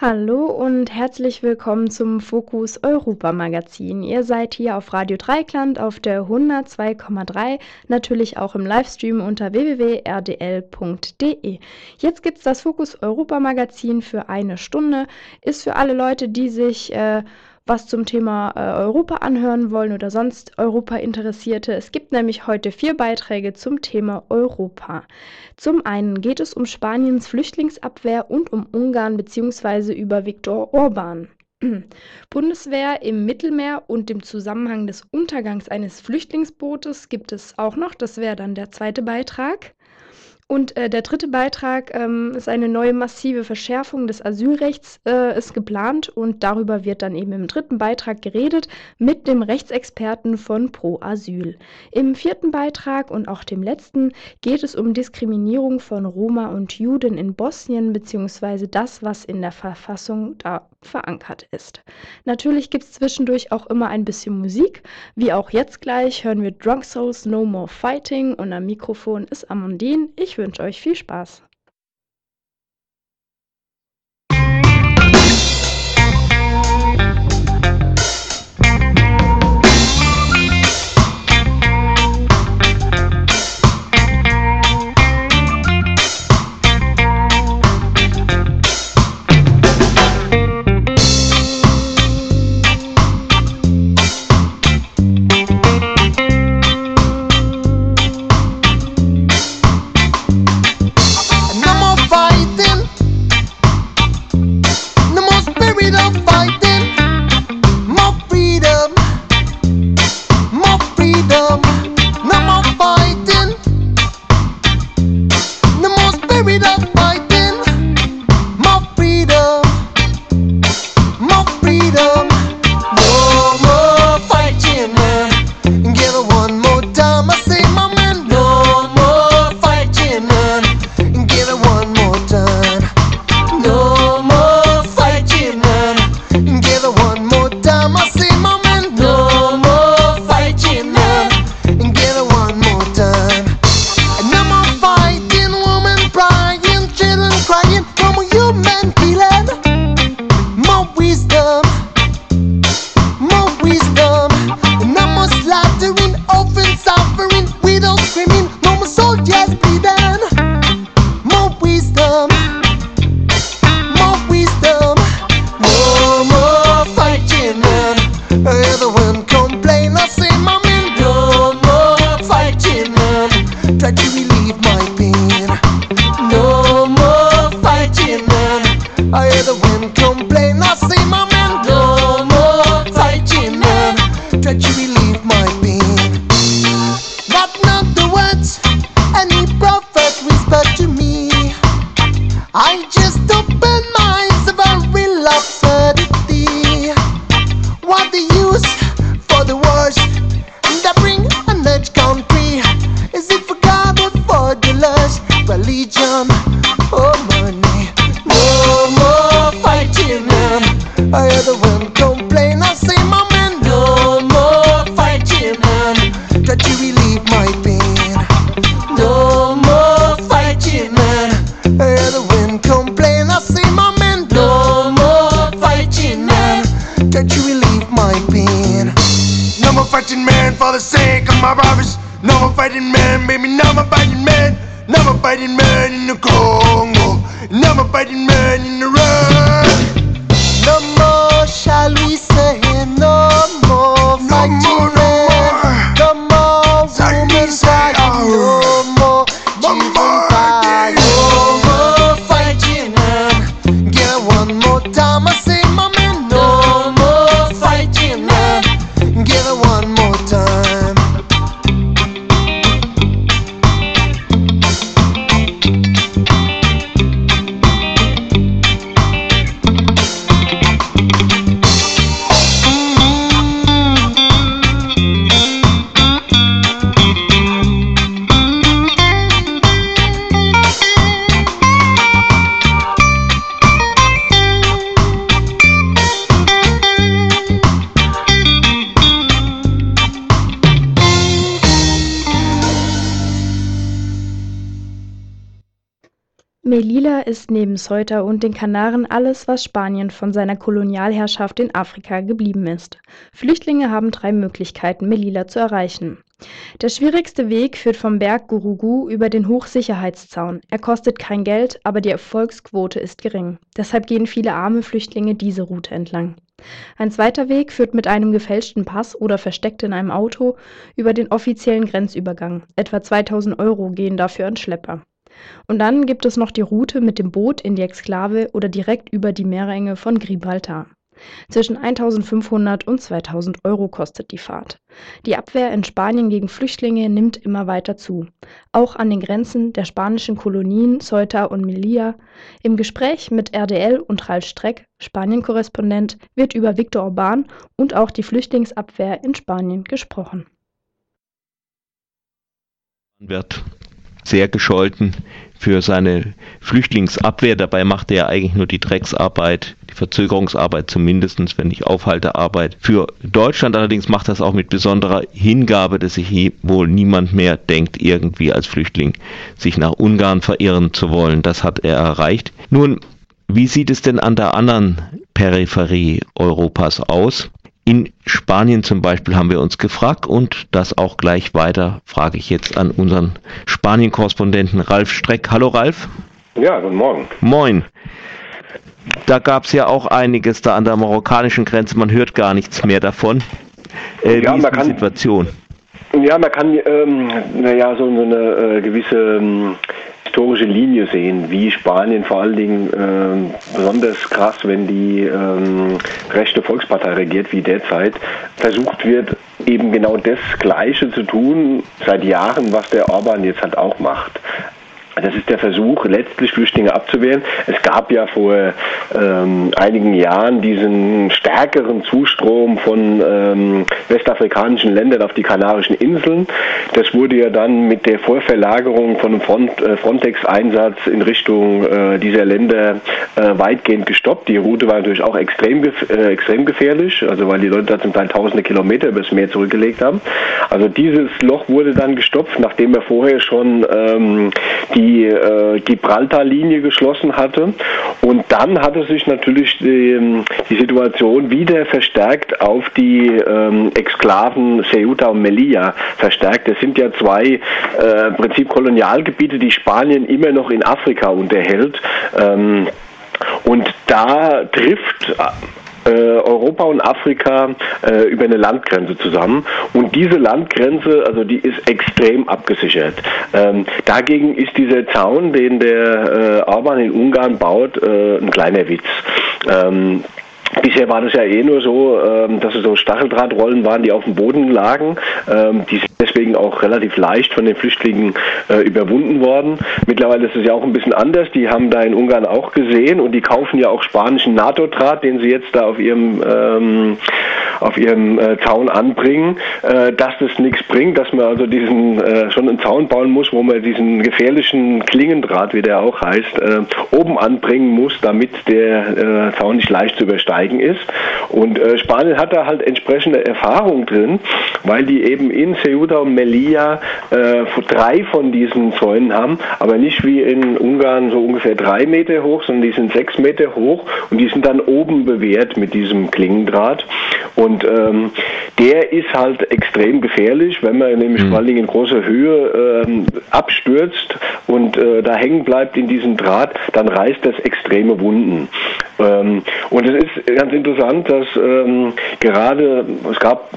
Hallo und herzlich willkommen zum Fokus Europa Magazin. Ihr seid hier auf Radio Dreikland auf der 102,3, natürlich auch im Livestream unter www.rdl.de. Jetzt gibt es das Fokus Europa Magazin für eine Stunde. Ist für alle Leute, die sich äh, was zum Thema äh, Europa anhören wollen oder sonst Europa Interessierte. Es gibt nämlich heute vier Beiträge zum Thema Europa. Zum einen geht es um Spaniens Flüchtlingsabwehr und um Ungarn bzw. über Viktor Orban. Bundeswehr im Mittelmeer und dem Zusammenhang des Untergangs eines Flüchtlingsbootes gibt es auch noch. Das wäre dann der zweite Beitrag. Und äh, der dritte Beitrag ähm, ist eine neue massive Verschärfung des Asylrechts äh, ist geplant und darüber wird dann eben im dritten Beitrag geredet mit dem Rechtsexperten von Pro Asyl. Im vierten Beitrag und auch dem letzten geht es um Diskriminierung von Roma und Juden in Bosnien beziehungsweise das, was in der Verfassung da verankert ist. Natürlich gibt es zwischendurch auch immer ein bisschen Musik, wie auch jetzt gleich hören wir Drunk Souls No More Fighting und am Mikrofon ist Amandine. Ich wünsche euch viel Spaß. Just Ceuta und den Kanaren alles, was Spanien von seiner Kolonialherrschaft in Afrika geblieben ist. Flüchtlinge haben drei Möglichkeiten, Melilla zu erreichen. Der schwierigste Weg führt vom Berg Gurugú über den Hochsicherheitszaun. Er kostet kein Geld, aber die Erfolgsquote ist gering. Deshalb gehen viele arme Flüchtlinge diese Route entlang. Ein zweiter Weg führt mit einem gefälschten Pass oder versteckt in einem Auto über den offiziellen Grenzübergang. Etwa 2000 Euro gehen dafür an Schlepper. Und dann gibt es noch die Route mit dem Boot in die Exklave oder direkt über die Meerenge von Gibraltar. Zwischen 1500 und 2000 Euro kostet die Fahrt. Die Abwehr in Spanien gegen Flüchtlinge nimmt immer weiter zu. Auch an den Grenzen der spanischen Kolonien Ceuta und Melilla. Im Gespräch mit RDL und Ralf Streck, Spanien-Korrespondent, wird über Viktor Orban und auch die Flüchtlingsabwehr in Spanien gesprochen. wird sehr gescholten für seine Flüchtlingsabwehr. Dabei macht er eigentlich nur die Drecksarbeit, die Verzögerungsarbeit zumindest, wenn nicht Aufhaltearbeit. Für Deutschland allerdings macht das auch mit besonderer Hingabe, dass sich wohl niemand mehr denkt, irgendwie als Flüchtling sich nach Ungarn verirren zu wollen. Das hat er erreicht. Nun, wie sieht es denn an der anderen Peripherie Europas aus? In Spanien zum Beispiel haben wir uns gefragt und das auch gleich weiter frage ich jetzt an unseren Spanien-Korrespondenten Ralf Streck. Hallo Ralf. Ja, guten Morgen. Moin. Da gab es ja auch einiges da an der marokkanischen Grenze, man hört gar nichts mehr davon. Äh, Ja, wie ist man die kann- Situation? Ja, man kann ähm, naja, so, so eine äh, gewisse ähm, historische Linie sehen, wie Spanien vor allen Dingen ähm, besonders krass, wenn die ähm, rechte Volkspartei regiert, wie derzeit, versucht wird, eben genau das Gleiche zu tun seit Jahren, was der Orban jetzt halt auch macht. Das ist der Versuch, letztlich Flüchtlinge abzuwehren. Es gab ja vor ähm, einigen Jahren diesen stärkeren Zustrom von ähm, westafrikanischen Ländern auf die Kanarischen Inseln. Das wurde ja dann mit der Vorverlagerung von einem Front, äh, Frontex-Einsatz in Richtung äh, dieser Länder äh, weitgehend gestoppt. Die Route war natürlich auch extrem, gef äh, extrem gefährlich, also weil die Leute da zum Teil tausende Kilometer übers Meer zurückgelegt haben. Also dieses Loch wurde dann gestopft, nachdem er vorher schon ähm, die äh, Gibraltar-Linie geschlossen hatte. Und dann hatte sich natürlich die, die Situation wieder verstärkt auf die ähm, Exklaven Ceuta und Melilla verstärkt. Das sind ja zwei äh, im Prinzip Kolonialgebiete, die Spanien immer noch in Afrika unterhält. Ähm, und da trifft äh, Europa und Afrika äh, über eine Landgrenze zusammen. Und diese Landgrenze, also die ist extrem abgesichert. Ähm, dagegen ist dieser Zaun, den der äh, Orban in Ungarn baut, äh, ein kleiner Witz. Ähm, Bisher war das ja eh nur so, ähm, dass es so Stacheldrahtrollen waren, die auf dem Boden lagen. Ähm, die sind deswegen auch relativ leicht von den Flüchtlingen äh, überwunden worden. Mittlerweile ist es ja auch ein bisschen anders. Die haben da in Ungarn auch gesehen und die kaufen ja auch spanischen NATO-Draht, den sie jetzt da auf ihrem ähm, auf ihrem äh, Zaun anbringen, äh, dass das nichts bringt, dass man also diesen schon einen Zaun bauen muss, wo man diesen gefährlichen Klingendraht, wie der auch heißt, oben anbringen muss, damit der Zaun nicht leicht zu übersteigen ist. Und äh, Spanien hat da halt entsprechende Erfahrung drin, weil die eben in Ceuta und Melilla äh, drei von diesen Zäunen haben, aber nicht wie in Ungarn so ungefähr drei Meter hoch, sondern die sind sechs Meter hoch und die sind dann oben bewehrt mit diesem Klingendraht. Und ähm, der ist halt extrem gefährlich, wenn man nämlich vor allen Dingen in großer Höhe ähm, abstürzt und äh, da hängen bleibt in diesem Draht, dann reißt das extreme Wunden. Ähm, und es ist ganz interessant, dass ähm, gerade, es gab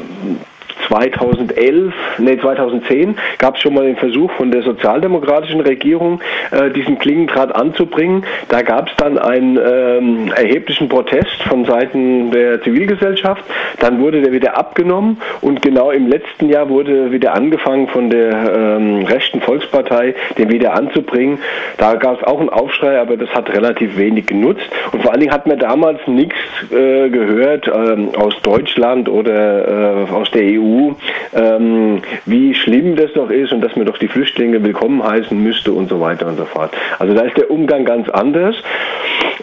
2011, nee 2010 gab es schon mal den Versuch von der sozialdemokratischen Regierung, äh, diesen Klingendraht anzubringen. Da gab es dann einen ähm, erheblichen Protest von Seiten der Zivilgesellschaft. Dann wurde der wieder abgenommen und genau im letzten Jahr wurde wieder angefangen von der ähm, rechten Volkspartei, den wieder anzubringen. Da gab es auch einen Aufschrei, aber das hat relativ wenig genutzt. Und vor allen Dingen hat man damals nichts äh, gehört ähm, aus Deutschland oder äh, aus der EU, ähm, wie schlimm das doch ist und dass man doch die Flüchtlinge willkommen heißen müsste und so weiter und so fort. Also da ist der Umgang ganz anders.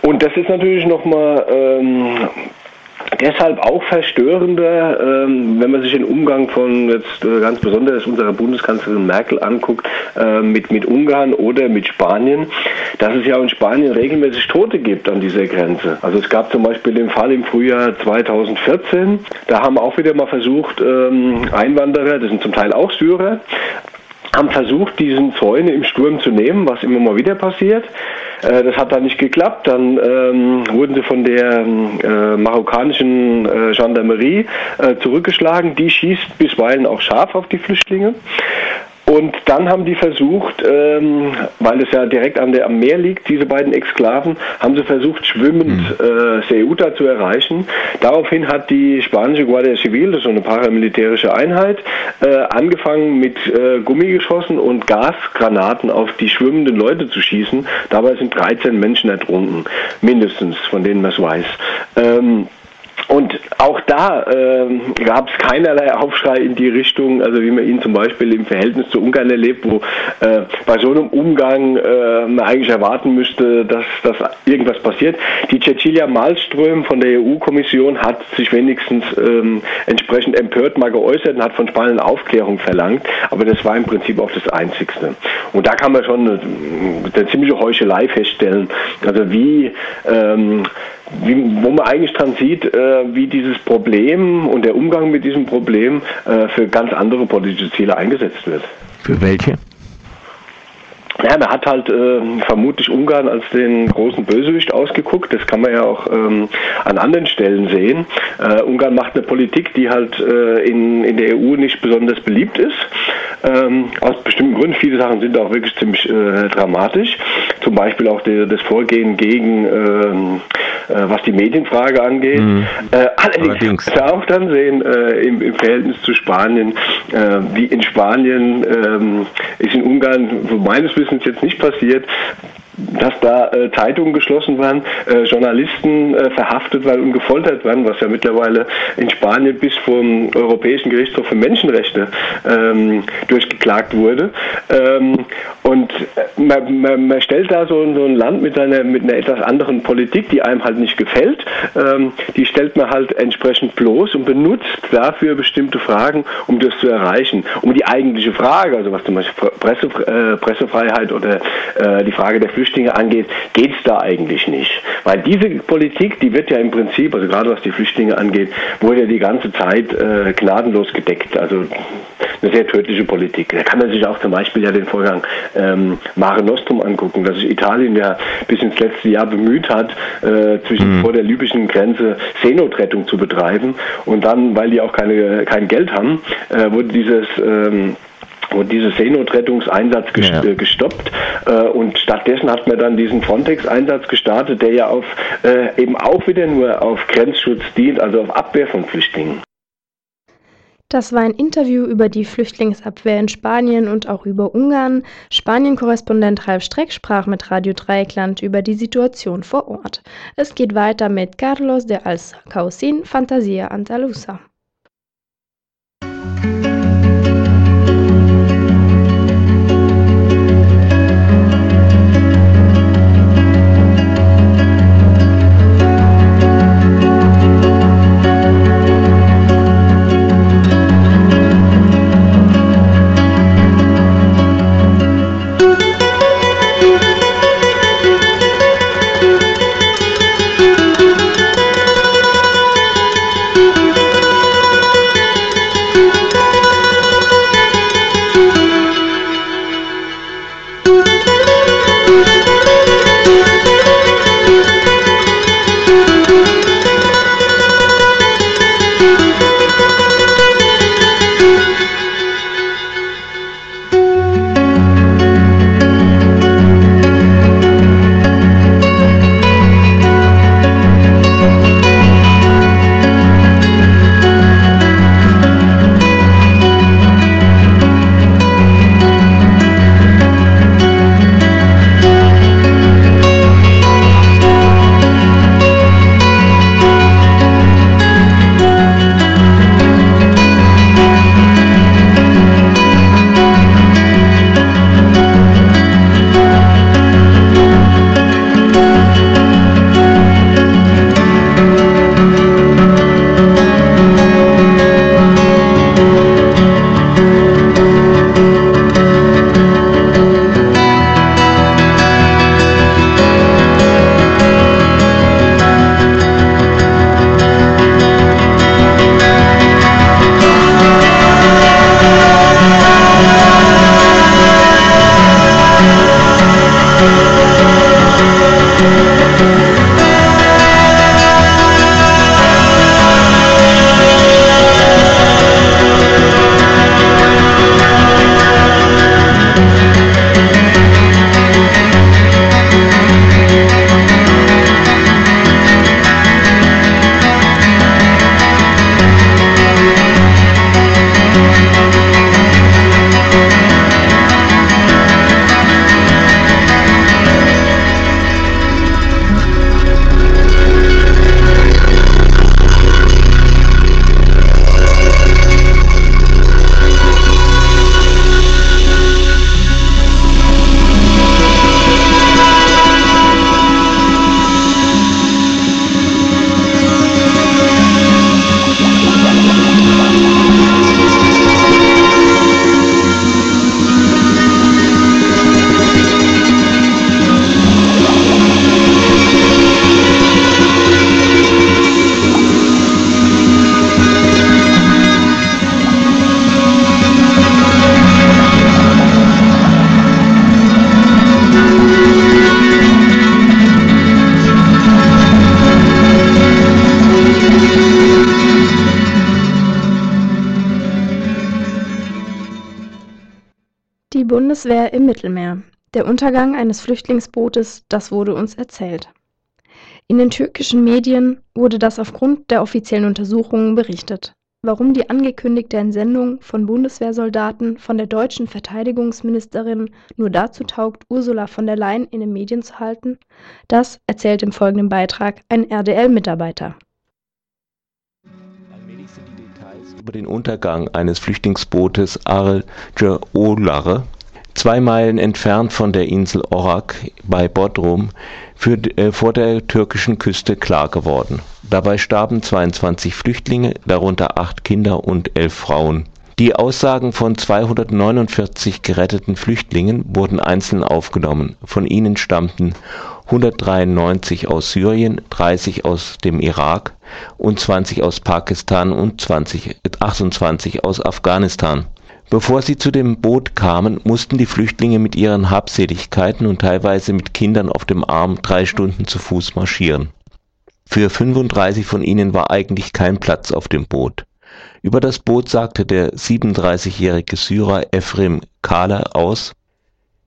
Und das ist natürlich nochmal ähm, deshalb auch verstörender, ähm, wenn man sich den Umgang von jetzt äh, ganz besonders unserer Bundeskanzlerin Merkel anguckt, äh, mit, mit Ungarn oder mit Spanien, dass es ja in Spanien regelmäßig Tote gibt an dieser Grenze. Also es gab zum Beispiel den Fall im Frühjahr 2014, da haben auch wieder mal versucht, ähm, Einwanderer, das sind zum Teil auch Syrer, haben versucht, diesen Zäune im Sturm zu nehmen, was immer mal wieder passiert. Äh, das hat dann nicht geklappt. Dann ähm, wurden sie von der äh, marokkanischen äh, Gendarmerie äh, zurückgeschlagen. Die schießt bisweilen auch scharf auf die Flüchtlinge. Und dann haben die versucht, ähm, weil es ja direkt an der, am Meer liegt, diese beiden Exklaven, haben sie versucht, schwimmend äh, Ceuta zu erreichen. Daraufhin hat die spanische Guardia Civil, das ist so eine paramilitärische Einheit, äh, angefangen mit äh, Gummigeschossen und Gasgranaten auf die schwimmenden Leute zu schießen. Dabei sind 13 Menschen ertrunken, mindestens, von denen man es weiß. Ähm, und auch da ähm, gab es keinerlei Aufschrei in die Richtung, also wie man ihn zum Beispiel im Verhältnis zu Ungarn erlebt, wo äh, bei so einem Umgang äh, man eigentlich erwarten müsste, dass, dass irgendwas passiert. Die Cecilia Malmström von der EU-Kommission hat sich wenigstens ähm, entsprechend empört mal geäußert und hat von Spanien Aufklärung verlangt, aber das war im Prinzip auch das Einzigste. Und da kann man schon eine, eine ziemliche Heuchelei feststellen, also wie ähm, wie, wo man eigentlich dran sieht, äh, wie dieses Problem und der Umgang mit diesem Problem äh, für ganz andere politische Ziele eingesetzt wird. Für welche? Ja, man hat halt äh, vermutlich Ungarn als den großen Bösewicht ausgeguckt. Das kann man ja auch ähm, an anderen Stellen sehen. Äh, Ungarn macht eine Politik, die halt äh, in, in der EU nicht besonders beliebt ist. Ähm, aus bestimmten Gründen. Viele Sachen sind auch wirklich ziemlich äh, dramatisch. Zum Beispiel auch die, das Vorgehen gegen, ähm, äh, was die Medienfrage angeht. Mhm. Äh, allerdings kann man auch dann sehen, im, im Verhältnis zu Spanien, wie in Spanien ähm, ist in Ungarn meines Wissens jetzt nicht passiert, dass da äh, Zeitungen geschlossen waren, äh, Journalisten äh, verhaftet waren und gefoltert waren, was ja mittlerweile in Spanien bis vom Europäischen Gerichtshof für Menschenrechte ähm, durchgeklagt wurde. Ähm, und äh, man, man, man, stellt da so, so, ein Land mit einer, mit einer etwas anderen Politik, die einem halt nicht gefällt, ähm, die stellt man halt entsprechend bloß und benutzt dafür bestimmte Fragen, um das zu erreichen. Um die eigentliche Frage, also was zum Beispiel äh, Pressefreiheit oder äh, die Frage der Flüchtlinge Flüchtlinge angeht, geht es da eigentlich nicht. Weil diese Politik, die wird ja im Prinzip, also gerade was die Flüchtlinge angeht, wurde ja die ganze Zeit äh, gnadenlos gedeckt. Also eine sehr tödliche Politik. Da kann man sich auch zum Beispiel ja den Vorgang ähm, Mare Nostrum angucken, dass sich Italien ja bis ins letzte Jahr bemüht hat, äh, zwischen mhm. vor der libyschen Grenze Seenotrettung zu betreiben. Und dann, weil die auch keine, kein Geld haben, äh, wurde dieses ähm, und dieser Seenotrettungseinsatz ja. Äh, gestoppt äh, und stattdessen hat man dann diesen Frontex-Einsatz gestartet, der ja auf äh, eben auch wieder nur auf Grenzschutz dient, also auf Abwehr von Flüchtlingen. Das war ein Interview über die Flüchtlingsabwehr in Spanien und auch über Ungarn. Spanien-Korrespondent Ralf Streck sprach mit Radio Dreieckland über die Situation vor Ort. Es geht weiter mit Carlos de Alcaucin, Fantasia Andalusa. Die Bundeswehr im Mittelmeer. Der Untergang eines Flüchtlingsbootes, das wurde uns erzählt. In den türkischen Medien wurde das aufgrund der offiziellen Untersuchungen berichtet. Warum die angekündigte Entsendung von Bundeswehrsoldaten von der deutschen Verteidigungsministerin nur dazu taugt, Ursula von der Leyen in den Medien zu halten, das erzählt im folgenden Beitrag ein RDL-Mitarbeiter. Allmählich sind die Details über den Untergang eines Flüchtlingsbootes Arge Olare, zwei Meilen entfernt von der Insel Orak bei Bodrum, für, äh, vor der türkischen Küste klar geworden. Dabei starben 22 Flüchtlinge, darunter acht Kinder und elf Frauen. Die Aussagen von 249 geretteten Flüchtlingen wurden einzeln aufgenommen. Von ihnen stammten 193 aus Syrien, 30 aus dem Irak und 20 aus Pakistan und 20, 28 aus Afghanistan. Bevor sie zu dem Boot kamen, mussten die Flüchtlinge mit ihren Habseligkeiten und teilweise mit Kindern auf dem Arm drei Stunden zu Fuß marschieren. Für 35 von ihnen war eigentlich kein Platz auf dem Boot. Über das Boot sagte der 37-jährige Syrer Efrem Kala aus,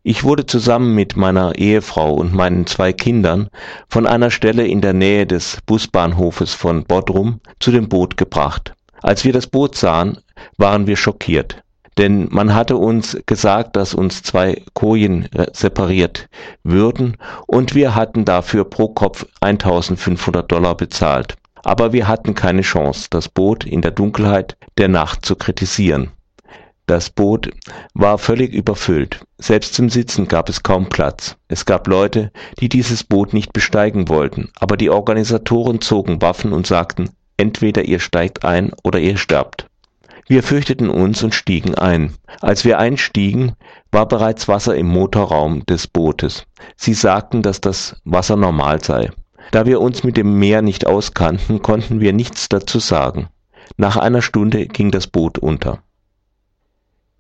ich wurde zusammen mit meiner Ehefrau und meinen zwei Kindern von einer Stelle in der Nähe des Busbahnhofes von Bodrum zu dem Boot gebracht. Als wir das Boot sahen, waren wir schockiert. Denn man hatte uns gesagt, dass uns zwei Kojen separiert würden und wir hatten dafür pro Kopf 1500 Dollar bezahlt. Aber wir hatten keine Chance, das Boot in der Dunkelheit der Nacht zu kritisieren. Das Boot war völlig überfüllt. Selbst zum Sitzen gab es kaum Platz. Es gab Leute, die dieses Boot nicht besteigen wollten, aber die Organisatoren zogen Waffen und sagten, entweder ihr steigt ein oder ihr sterbt. Wir fürchteten uns und stiegen ein. Als wir einstiegen, war bereits Wasser im Motorraum des Bootes. Sie sagten, dass das Wasser normal sei. Da wir uns mit dem Meer nicht auskannten, konnten wir nichts dazu sagen. Nach einer Stunde ging das Boot unter.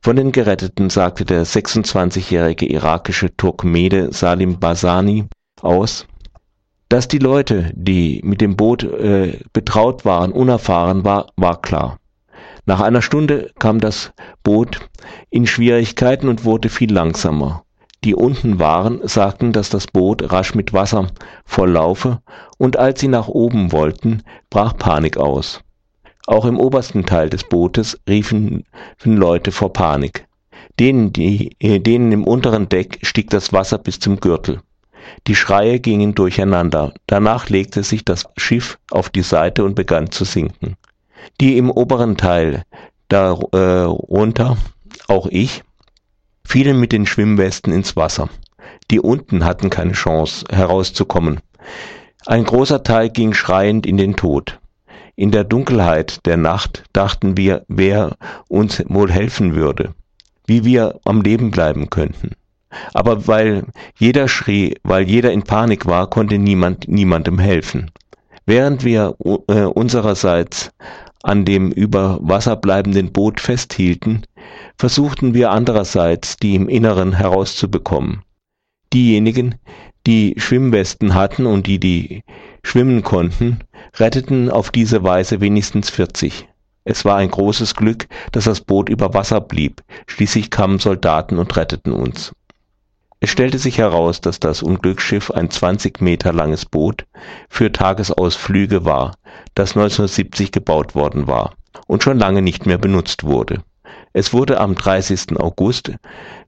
Von den Geretteten sagte der 26-jährige irakische Turkmede Salim Basani aus, dass die Leute, die mit dem Boot äh, betraut waren, unerfahren war, war klar. Nach einer Stunde kam das Boot in Schwierigkeiten und wurde viel langsamer. Die unten waren, sagten, dass das Boot rasch mit Wasser volllaufe, und als sie nach oben wollten, brach Panik aus. Auch im obersten Teil des Bootes riefen Leute vor Panik. Denen, die, äh, denen im unteren Deck stieg das Wasser bis zum Gürtel. Die Schreie gingen durcheinander. Danach legte sich das Schiff auf die Seite und begann zu sinken die im oberen Teil darunter, äh, auch ich, fielen mit den Schwimmwesten ins Wasser. Die unten hatten keine Chance herauszukommen. Ein großer Teil ging schreiend in den Tod. In der Dunkelheit der Nacht dachten wir, wer uns wohl helfen würde, wie wir am Leben bleiben könnten. Aber weil jeder schrie, weil jeder in Panik war, konnte niemand niemandem helfen. Während wir äh, unsererseits an dem über Wasser bleibenden Boot festhielten, versuchten wir andererseits, die im Inneren herauszubekommen. Diejenigen, die Schwimmwesten hatten und die, die schwimmen konnten, retteten auf diese Weise wenigstens 40. Es war ein großes Glück, dass das Boot über Wasser blieb. Schließlich kamen Soldaten und retteten uns. Es stellte sich heraus, dass das Unglücksschiff ein 20 Meter langes Boot für Tagesausflüge war, das 1970 gebaut worden war und schon lange nicht mehr benutzt wurde. Es wurde am 30. August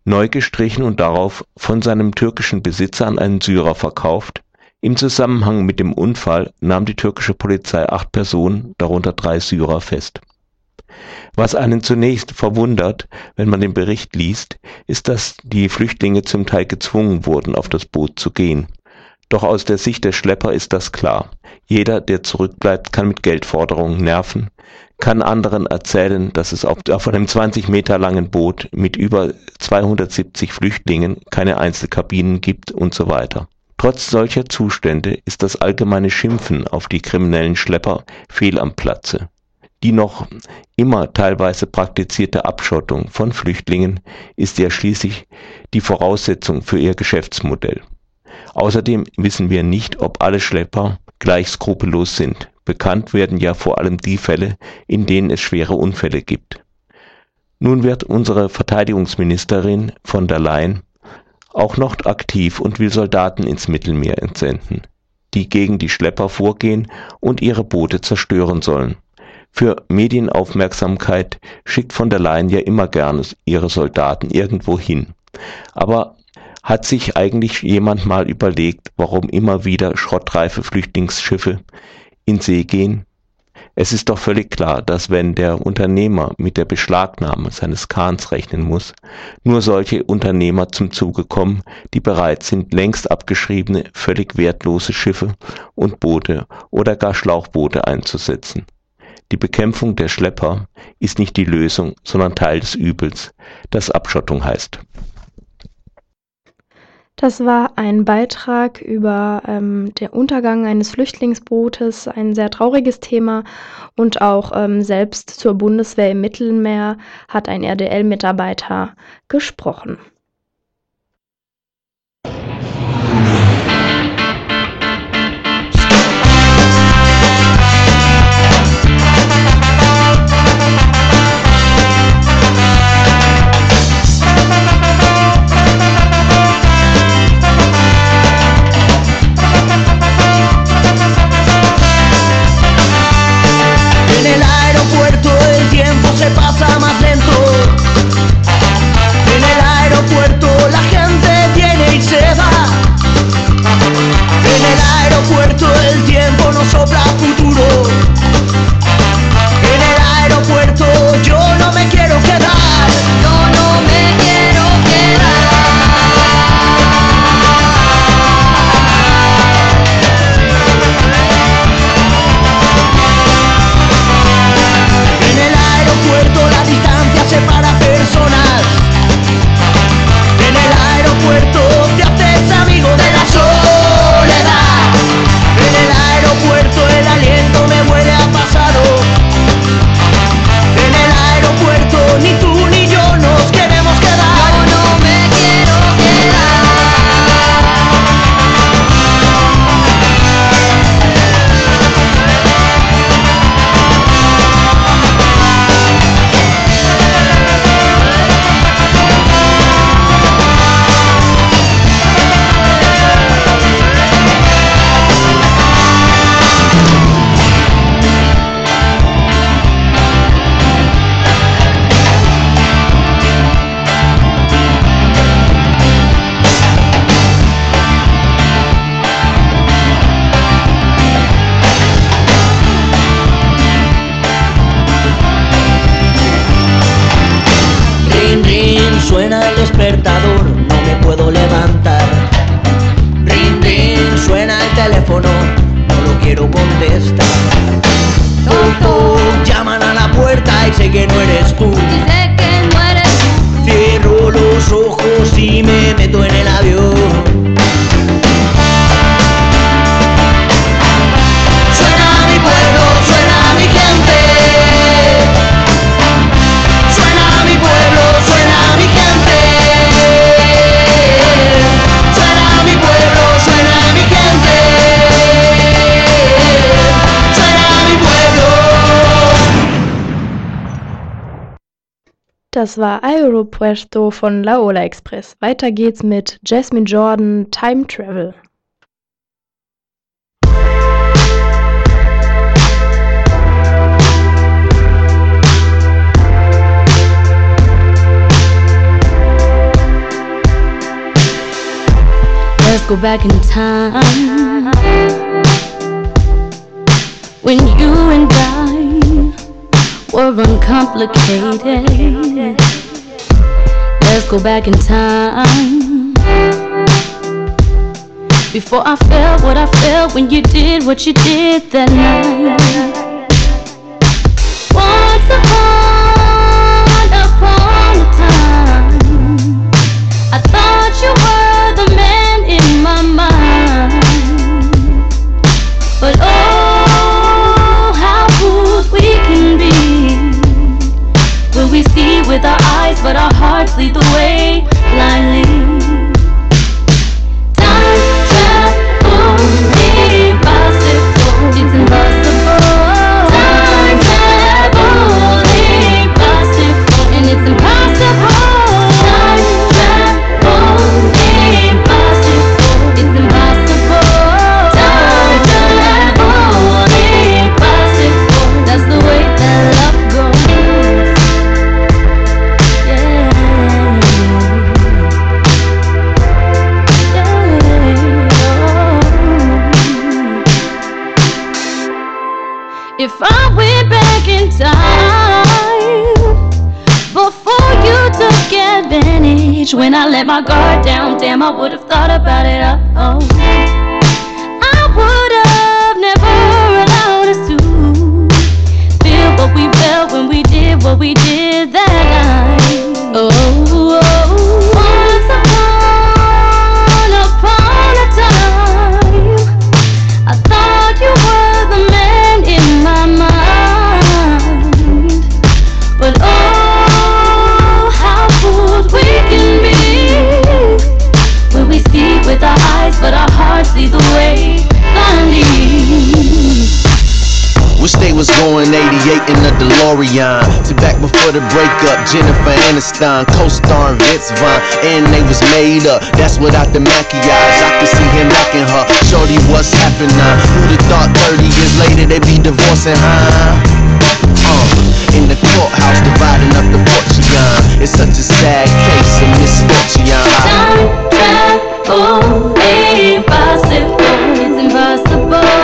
neu gestrichen und darauf von seinem türkischen Besitzer an einen Syrer verkauft. Im Zusammenhang mit dem Unfall nahm die türkische Polizei acht Personen, darunter drei Syrer, fest was einen zunächst verwundert, wenn man den Bericht liest, ist, dass die Flüchtlinge zum Teil gezwungen wurden, auf das Boot zu gehen. Doch aus der Sicht der Schlepper ist das klar. Jeder, der zurückbleibt, kann mit Geldforderungen nerven, kann anderen erzählen, dass es auf, auf einem 20 Meter langen Boot mit über 270 Flüchtlingen keine Einzelkabinen gibt und so weiter. Trotz solcher Zustände ist das allgemeine Schimpfen auf die kriminellen Schlepper fehl am Platze. Die noch immer teilweise praktizierte Abschottung von Flüchtlingen ist ja schließlich die Voraussetzung für ihr Geschäftsmodell. Außerdem wissen wir nicht, ob alle Schlepper gleich skrupellos sind. Bekannt werden ja vor allem die Fälle, in denen es schwere Unfälle gibt. Nun wird unsere Verteidigungsministerin von der Leyen auch noch aktiv und will Soldaten ins Mittelmeer entsenden, die gegen die Schlepper vorgehen und ihre Boote zerstören sollen. Für Medienaufmerksamkeit schickt von der Leyen ja immer gerne ihre Soldaten irgendwo hin. Aber hat sich eigentlich jemand mal überlegt, warum immer wieder schrottreife Flüchtlingsschiffe in See gehen? Es ist doch völlig klar, dass wenn der Unternehmer mit der Beschlagnahme seines Kahns rechnen muss, nur solche Unternehmer zum Zuge kommen, die bereit sind, längst abgeschriebene, völlig wertlose Schiffe und Boote oder gar Schlauchboote einzusetzen. Die Bekämpfung der Schlepper ist nicht die Lösung, sondern Teil des Übels, das Abschottung heißt. Das war ein Beitrag über ähm, den Untergang eines Flüchtlingsbootes, ein sehr trauriges Thema. Und auch ähm, selbst zur Bundeswehr im Mittelmeer hat ein RDL-Mitarbeiter gesprochen. Tiempo se pasa más lento. En el aeropuerto la gente viene y se va. En el aeropuerto el tiempo no sopla Das war Aeropuerto von Laola Express. Weiter geht's mit Jasmine Jordan Time Travel. Let's go back in time when you and I were uncomplicated. Let's go back in time before I felt what I felt when you did what you did that night. Once upon but our hearts lead the way blindly. When I let my guard down, damn, I would have thought about it. Oh, I would have never allowed us to feel what we felt when we did what we did was going 88 in a DeLorean. To back before the breakup, Jennifer Aniston, co-starring Vince Vaughn, and they was made up. That's without the maquillage. I could see him liking her. Shorty, what's happening? Who'd have thought 30 years later they'd be divorcing, huh? Uh, in the courthouse, dividing up the fortune. It's such a sad case of misfortune. Time travel ain't possible. It's impossible.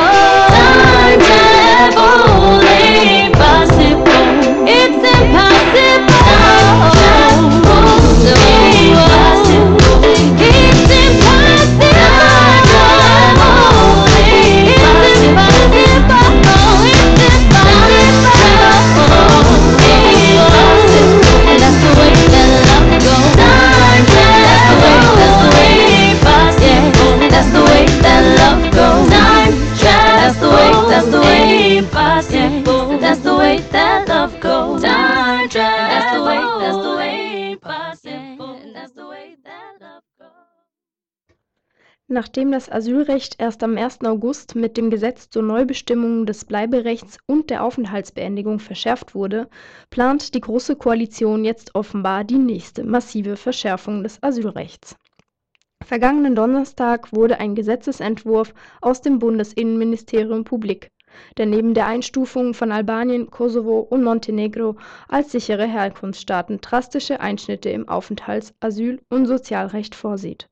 Nachdem das Asylrecht erst am 1. August mit dem Gesetz zur Neubestimmung des Bleiberechts und der Aufenthaltsbeendigung verschärft wurde, plant die Große Koalition jetzt offenbar die nächste massive Verschärfung des Asylrechts. Vergangenen Donnerstag wurde ein Gesetzesentwurf aus dem Bundesinnenministerium publik, der neben der Einstufung von Albanien, Kosovo und Montenegro als sichere Herkunftsstaaten drastische Einschnitte im Aufenthalts-, Asyl- und Sozialrecht vorsieht.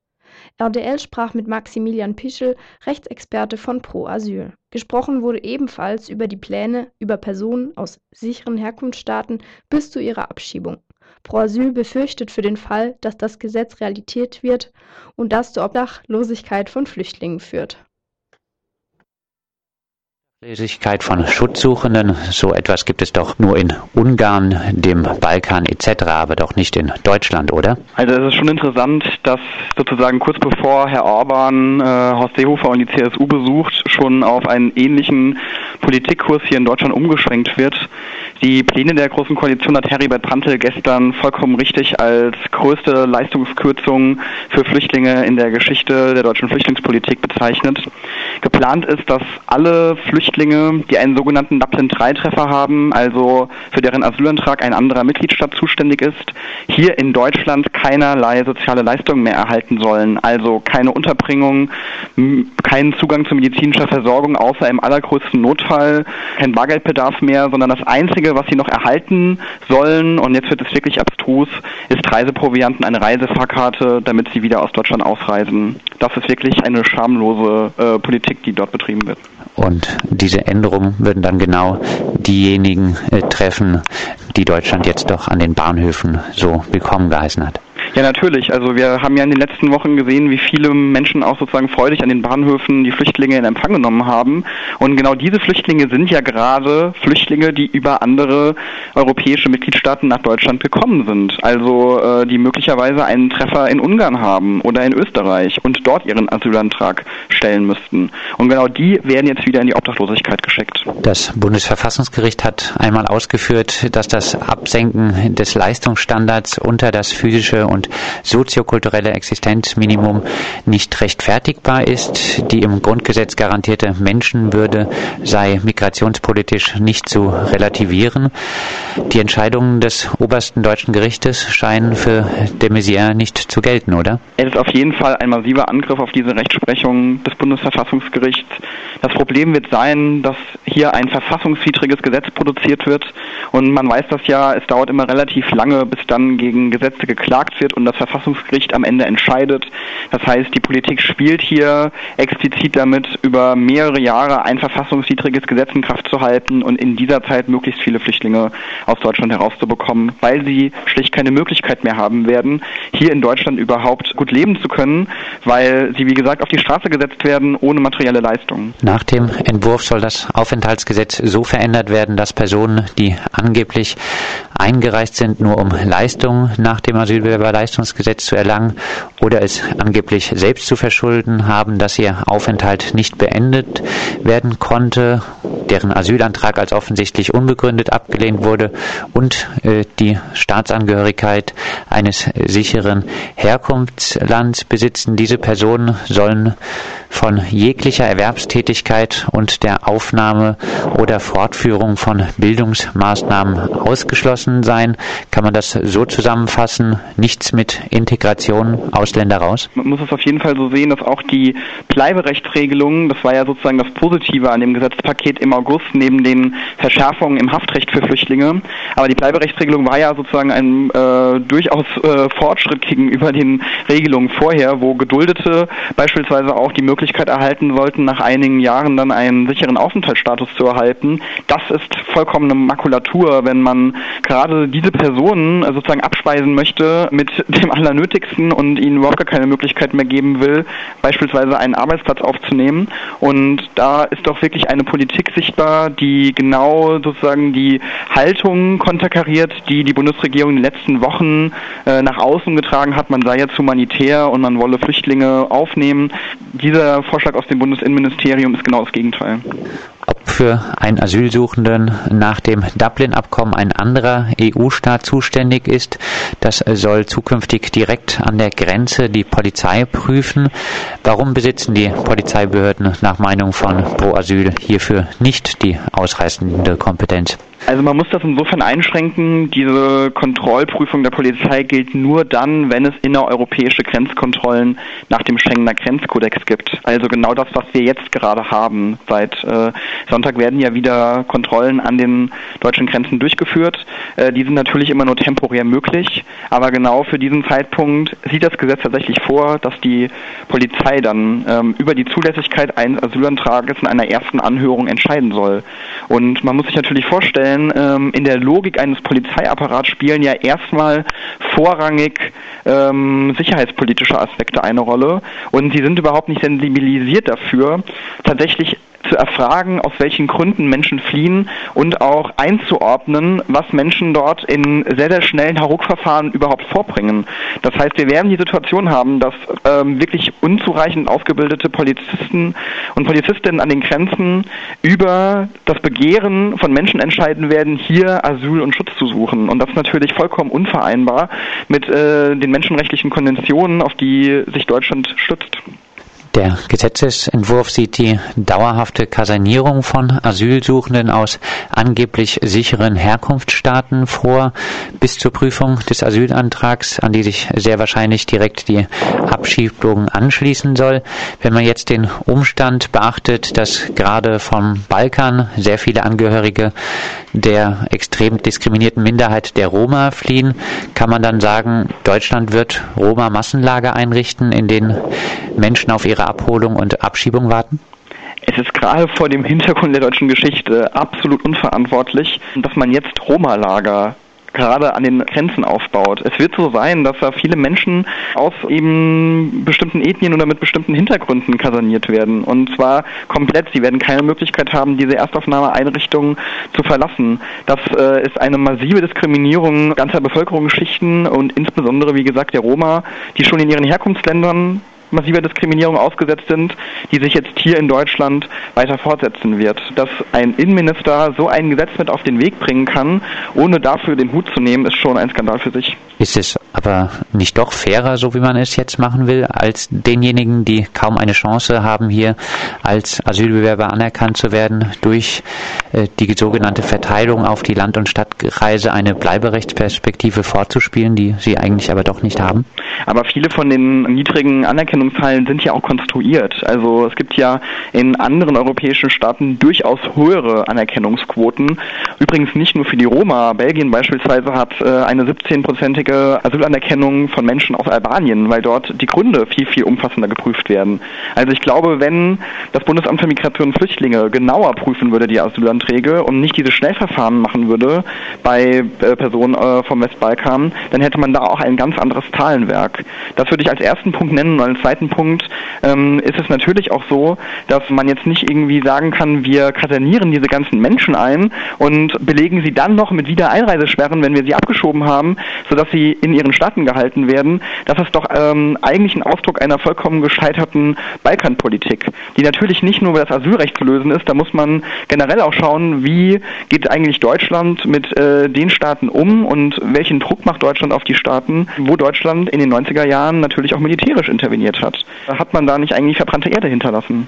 RDL sprach mit Maximilian Pischel, Rechtsexperte von Pro Asyl. Gesprochen wurde ebenfalls über die Pläne, über Personen aus sicheren Herkunftsstaaten bis zu ihrer Abschiebung. Pro Asyl befürchtet für den Fall, dass das Gesetz Realität wird und das zur Obdachlosigkeit von Flüchtlingen führt. Losigkeit von Schutzsuchenden, so etwas gibt es doch nur in Ungarn, dem Balkan etc., aber doch nicht in Deutschland, oder? Also es ist schon interessant, dass sozusagen kurz bevor Herr Orban äh, Horst Seehofer und die CSU besucht, schon auf einen ähnlichen Politikkurs hier in Deutschland umgeschwenkt wird. Die Pläne der Großen Koalition hat Heribert Prantl gestern vollkommen richtig als größte Leistungskürzung für Flüchtlinge in der Geschichte der deutschen Flüchtlingspolitik bezeichnet. Geplant ist, dass alle Flüchtlinge, die einen sogenannten Dublin-III-Treffer haben, also für deren Asylantrag ein anderer Mitgliedstaat zuständig ist, hier in Deutschland keinerlei soziale Leistungen mehr erhalten sollen. Also keine Unterbringung, keinen Zugang zu medizinischer Versorgung, außer im allergrößten Notfall, kein Bargeldbedarf mehr, sondern das Einzige, was sie noch erhalten sollen, und jetzt wird es wirklich abstrus, ist Reiseprovianten, eine Reisefahrkarte, damit sie wieder aus Deutschland ausreisen. Das ist wirklich eine schamlose äh, Politik, die dort betrieben wird. Und diese Änderungen würden dann genau diejenigen äh, treffen, die Deutschland jetzt doch an den Bahnhöfen so willkommen geheißen hat. Ja, natürlich. Also wir haben ja in den letzten Wochen gesehen, wie viele Menschen auch sozusagen freudig an den Bahnhöfen die Flüchtlinge in Empfang genommen haben. Und genau diese Flüchtlinge sind ja gerade Flüchtlinge, die über andere europäische Mitgliedstaaten nach Deutschland gekommen sind. Also äh, die möglicherweise einen Treffer in Ungarn haben oder in Österreich und dort ihren Asylantrag stellen müssten. Und genau die werden jetzt wieder in die Obdachlosigkeit geschickt. Das Bundesverfassungsgericht hat einmal ausgeführt, dass das Absenken des Leistungsstandards unter das physische und soziokulturelle Existenzminimum nicht rechtfertigbar ist. Die im Grundgesetz garantierte Menschenwürde sei migrationspolitisch nicht zu relativieren. Die Entscheidungen des obersten deutschen Gerichtes scheinen für de Maizière nicht zu gelten, oder? Es ist auf jeden Fall ein massiver Angriff auf diese Rechtsprechung des Bundesverfassungsgerichts. Das Problem wird sein, dass hier ein verfassungswidriges Gesetz produziert wird. Und man weiß das ja, es dauert immer relativ lange, bis dann gegen Gesetze geklagt wird und das Verfassungsgericht am Ende entscheidet. Das heißt, die Politik spielt hier explizit damit, über mehrere Jahre ein verfassungswidriges Gesetz in Kraft zu halten und in dieser Zeit möglichst viele Flüchtlinge aus Deutschland herauszubekommen, weil sie schlicht keine Möglichkeit mehr haben werden, hier in Deutschland überhaupt gut leben zu können, weil sie, wie gesagt, auf die Straße gesetzt werden ohne materielle Leistungen. Nach dem Entwurf soll das Aufenthaltsgesetz so verändert werden, dass Personen, die angeblich eingereist sind, nur um Leistungen nach dem Asylbewerberleistungsgesetz zu erlangen oder es angeblich selbst zu verschulden haben, dass ihr Aufenthalt nicht beendet werden konnte, deren Asylantrag als offensichtlich unbegründet abgelehnt wurde und äh, die Staatsangehörigkeit eines sicheren Herkunftslands besitzen. Diese Personen sollen von jeglicher Erwerbstätigkeit und der Aufnahme oder Fortführung von Bildungsmaßnahmen ausgeschlossen sein. Kann man das so zusammenfassen? Nichts mit Integration Ausländer raus? Man muss es auf jeden Fall so sehen, dass auch die Bleiberechtsregelungen, das war ja sozusagen das Positive an dem Gesetzpaket im August, neben den Verschärfungen im Haftrecht für Flüchtlinge. Aber die Bleiberechtsregelung war ja sozusagen ein äh, durchaus äh, Fortschritt gegenüber den Regelungen vorher, wo Geduldete beispielsweise auch die Möglichkeit erhalten sollten, nach einigen Jahren dann einen sicheren Aufenthaltsstatus zu erhalten. Das ist vollkommene Makulatur, wenn man gerade diese Personen äh, sozusagen abspeisen möchte mit dem Allernötigsten und ihnen überhaupt gar keine Möglichkeit mehr geben will, beispielsweise einen Arbeitsplatz aufzunehmen. Und da ist doch wirklich eine Politik sichtbar, die genau sozusagen die Haltung konterkariert, die die Bundesregierung in den letzten Wochen äh, nach außen getragen hat. Man sei jetzt humanitär und man wolle Flüchtlinge aufnehmen. Dieser Vorschlag aus dem Bundesinnenministerium ist genau das Gegenteil für einen Asylsuchenden nach dem Dublin-Abkommen ein anderer EU-Staat zuständig ist. Das soll zukünftig direkt an der Grenze die Polizei prüfen. Warum besitzen die Polizeibehörden nach Meinung von Pro Asyl hierfür nicht die ausreißende Kompetenz? Also man muss das insofern einschränken, diese Kontrollprüfung der Polizei gilt nur dann, wenn es innereuropäische Grenzkontrollen nach dem Schengener Grenzkodex gibt. Also genau das, was wir jetzt gerade haben. Seit äh, Sonntag werden ja wieder Kontrollen an den deutschen Grenzen durchgeführt. Äh, die sind natürlich immer nur temporär möglich, aber genau für diesen Zeitpunkt sieht das Gesetz tatsächlich vor, dass die Polizei dann ähm, über die Zulässigkeit eines Asylantrages in einer ersten Anhörung entscheiden soll. Und man muss sich natürlich vorstellen, ähm, in der Logik eines Polizeiapparats spielen ja erstmal vorrangig ähm, sicherheitspolitische Aspekte eine Rolle. Und sie sind überhaupt nicht sensibilisiert dafür, tatsächlich zu erfragen, aus welchen Gründen Menschen fliehen und auch einzuordnen, was Menschen dort in sehr, sehr schnellen Hauruck-Verfahren überhaupt vorbringen. Das heißt, wir werden die Situation haben, dass ähm, wirklich unzureichend ausgebildete Polizisten und Polizistinnen an den Grenzen über das Begehren von Menschen entscheiden werden, hier Asyl und Schutz zu suchen. Und das ist natürlich vollkommen unvereinbar mit äh, den menschenrechtlichen Konventionen, auf die sich Deutschland stützt. Der Gesetzesentwurf sieht die dauerhafte Kasernierung von Asylsuchenden aus angeblich sicheren Herkunftsstaaten vor, bis zur Prüfung des Asylantrags, an die sich sehr wahrscheinlich direkt die Abschiebung anschließen soll. Wenn man jetzt den Umstand beachtet, dass gerade vom Balkan sehr viele Angehörige der extrem diskriminierten Minderheit der Roma fliehen, kann man dann sagen, Deutschland wird Roma-Massenlager einrichten, in denen Menschen auf ihre Abholung und Abschiebung warten? Es ist gerade vor dem Hintergrund der deutschen Geschichte absolut unverantwortlich, dass man jetzt Roma-Lager gerade an den Grenzen aufbaut. Es wird so sein, dass da viele Menschen aus eben bestimmten Ethnien oder mit bestimmten Hintergründen kaserniert werden. Und zwar komplett. Sie werden keine Möglichkeit haben, diese Erstaufnahmeeinrichtungen zu verlassen. Das äh, ist eine massive Diskriminierung ganzer Bevölkerungsschichten und insbesondere, wie gesagt, der Roma, die schon in ihren Herkunftsländern massiver Diskriminierung ausgesetzt sind, die sich jetzt hier in Deutschland weiter fortsetzen wird. Dass ein Innenminister so ein Gesetz mit auf den Weg bringen kann, ohne dafür den Hut zu nehmen, ist schon ein Skandal für sich. Ist es aber nicht doch fairer, so wie man es jetzt machen will, als denjenigen, die kaum eine Chance haben, hier als Asylbewerber anerkannt zu werden, durch äh, die sogenannte Verteilung auf die Land- und Stadtreise eine Bleiberechtsperspektive vorzuspielen, die sie eigentlich aber doch nicht haben? Aber viele von den niedrigen Anerkennungen Anerkennungszahlen sind ja auch konstruiert. Also es gibt ja in anderen europäischen Staaten durchaus höhere Anerkennungsquoten. Übrigens nicht nur für die Roma. Belgien beispielsweise hat äh, eine 17-prozentige Asylanerkennung von Menschen aus Albanien, weil dort die Gründe viel, viel umfassender geprüft werden. Also ich glaube, wenn das Bundesamt für Migration und Flüchtlinge genauer prüfen würde die Asylanträge und nicht diese Schnellverfahren machen würde bei äh, Personen äh, vom Westbalkan, dann hätte man da auch ein ganz anderes Zahlenwerk. Das würde ich als ersten Punkt nennen. Und als zweiten Punkt ähm, ist es natürlich auch so, dass man jetzt nicht irgendwie sagen kann, wir kasernieren diese ganzen Menschen ein und belegen sie dann noch mit Wiedereinreisesperren, wenn wir sie abgeschoben haben, sodass sie in ihren Staaten gehalten werden. Das ist doch ähm, eigentlich ein Ausdruck einer vollkommen gescheiterten Balkanpolitik, die natürlich nicht nur über das Asylrecht zu lösen ist. Da muss man generell auch schauen, wie geht eigentlich Deutschland mit äh, den Staaten um und welchen Druck macht Deutschland auf die Staaten, wo Deutschland in den 90er Jahren natürlich auch militärisch interveniert hat. Hat man da nicht eigentlich verbrannte Erde hinterlassen?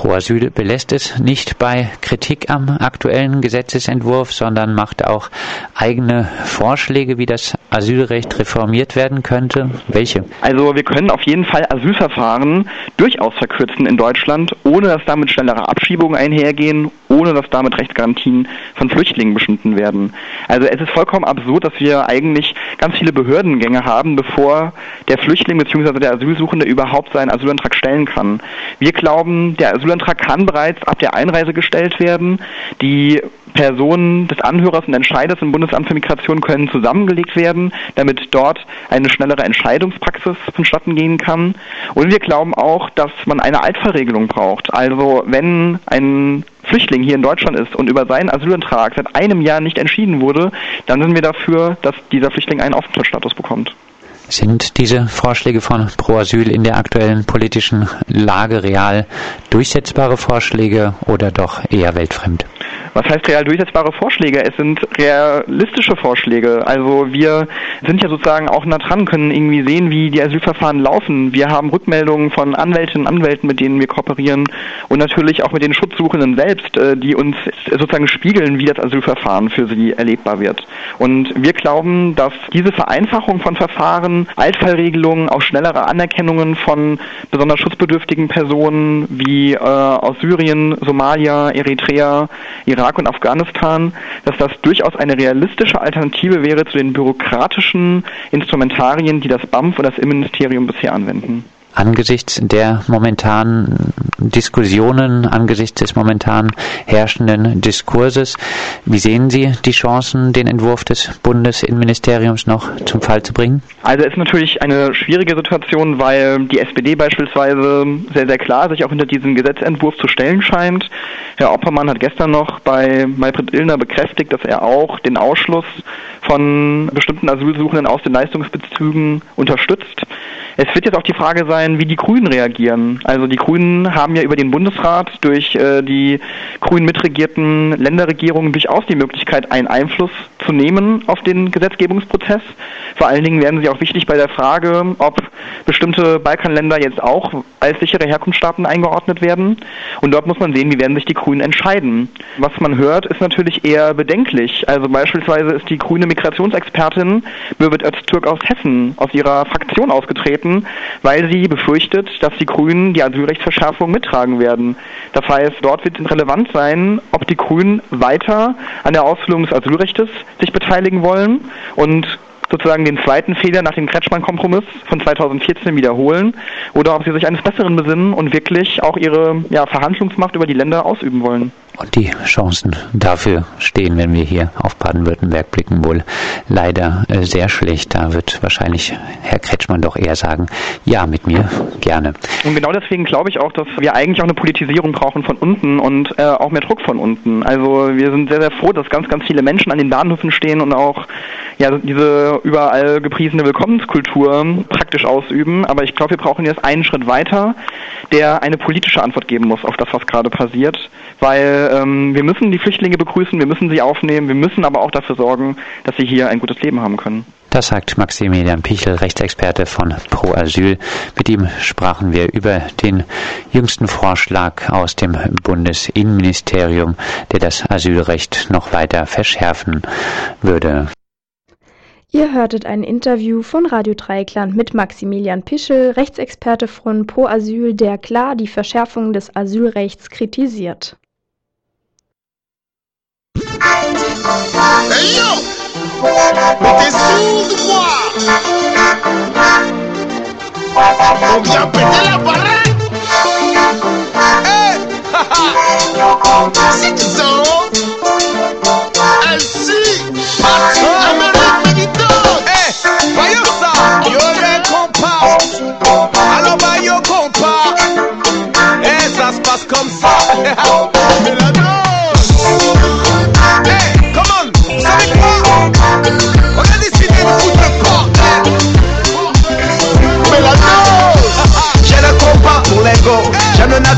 Pro Asyl belässt es nicht bei Kritik am aktuellen Gesetzesentwurf, sondern macht auch eigene Vorschläge, wie das Asylrecht reformiert werden könnte. Welche? Also wir können auf jeden Fall Asylverfahren durchaus verkürzen in Deutschland, ohne dass damit schnellere Abschiebungen einhergehen, ohne dass damit Rechtsgarantien von Flüchtlingen beschnitten werden. Also es ist vollkommen absurd, dass wir eigentlich ganz viele Behördengänge haben, bevor der Flüchtling bzw. der Asylsuchende überhaupt seinen Asylantrag stellen kann. Wir glauben, der Asylantrag kann bereits ab der Einreise gestellt werden. Die Personen des Anhörers und Entscheiders im Bundesamt für Migration können zusammengelegt werden, damit dort eine schnellere Entscheidungspraxis vonstatten gehen kann. Und wir glauben auch, dass man eine Altfallregelung braucht. Also wenn ein Flüchtling hier in Deutschland ist und über seinen Asylantrag seit einem Jahr nicht entschieden wurde, dann sind wir dafür, dass dieser Flüchtling einen Aufenthaltsstatus bekommt. Sind diese Vorschläge von Pro Asyl in der aktuellen politischen Lage real durchsetzbare Vorschläge oder doch eher weltfremd? Was heißt real durchsetzbare Vorschläge? Es sind realistische Vorschläge. Also wir sind ja sozusagen auch nah dran, können irgendwie sehen, wie die Asylverfahren laufen. Wir haben Rückmeldungen von Anwältinnen und Anwälten, mit denen wir kooperieren und natürlich auch mit den Schutzsuchenden selbst, äh, die uns sozusagen spiegeln, wie das Asylverfahren für sie erlebbar wird. Und wir glauben, dass diese Vereinfachung von Verfahren, Altfallregelungen, auch schnellere Anerkennungen von besonders schutzbedürftigen Personen wie äh, aus Syrien, Somalia, Eritrea, Irak und Afghanistan, dass das durchaus eine realistische Alternative wäre zu den bürokratischen Instrumentarien, die das BAMF und das Innenministerium bisher anwenden angesichts der momentanen Diskussionen, angesichts des momentan herrschenden Diskurses, wie sehen Sie die Chancen, den Entwurf des Bundesinnenministeriums noch zum Fall zu bringen? Also es ist natürlich eine schwierige Situation, weil die SPD beispielsweise sehr, sehr klar sich auch hinter diesen Gesetzentwurf zu stellen scheint. Herr Oppermann hat gestern noch bei Maybrit Illner bekräftigt, dass er auch den Ausschluss von bestimmten Asylsuchenden aus den Leistungsbezügen unterstützt. Es wird jetzt auch die Frage sein, wie die Grünen reagieren. Also die Grünen haben ja über den Bundesrat durch äh, die grün mitregierten Länderregierungen durchaus die Möglichkeit, einen Einfluss zu nehmen auf den Gesetzgebungsprozess. Vor allen Dingen werden sie auch wichtig bei der Frage, ob bestimmte Balkanländer jetzt auch als sichere Herkunftsstaaten eingeordnet werden. Und dort muss man sehen, wie werden sich die Grünen entscheiden. Was man hört, ist natürlich eher bedenklich. Also beispielsweise ist die grüne Migrationsexpertin Birgit Öztürk aus Hessen aus ihrer Fraktion ausgetreten, weil sie befürchtet, dass die Grünen die Asylrechtsverschärfung mittragen werden. Das heißt, dort wird relevant sein, ob die Grünen weiter an der Ausfüllung des Asylrechts sich beteiligen wollen und sozusagen den zweiten Fehler nach dem Kretschmann-Kompromiss von 2014 wiederholen oder ob sie sich eines Besseren besinnen und wirklich auch ihre ja, Verhandlungsmacht über die Länder ausüben wollen. Und die Chancen dafür stehen, wenn wir hier auf Baden-Württemberg blicken, wohl leider äh, sehr schlecht. Da wird wahrscheinlich Herr Kretschmann doch eher sagen, ja, mit mir gerne. Und genau deswegen glaube ich auch, dass wir eigentlich auch eine Politisierung brauchen von unten und äh, auch mehr Druck von unten. Also wir sind sehr, sehr froh, dass ganz, ganz viele Menschen an den Bahnhöfen stehen und auch ja, diese überall gepriesene Willkommenskultur praktisch ausüben. Aber ich glaube, wir brauchen jetzt einen Schritt weiter, der eine politische Antwort geben muss auf das, was gerade passiert. Weil ähm, wir müssen die Flüchtlinge begrüßen, wir müssen sie aufnehmen, wir müssen aber auch dafür sorgen, dass sie hier ein gutes Leben haben können. Das sagt Maximilian Pichel, Rechtsexperte von Pro Asyl. Mit ihm sprachen wir über den jüngsten Vorschlag aus dem Bundesinnenministerium, der das Asylrecht noch weiter verschärfen würde. Ihr hörtet ein Interview von Radio Dreieckland mit Maximilian Pischel, Rechtsexperte von Pro Asyl, der klar die Verschärfung des Asylrechts kritisiert. Hey yo! C'est ça! Passe comme ça!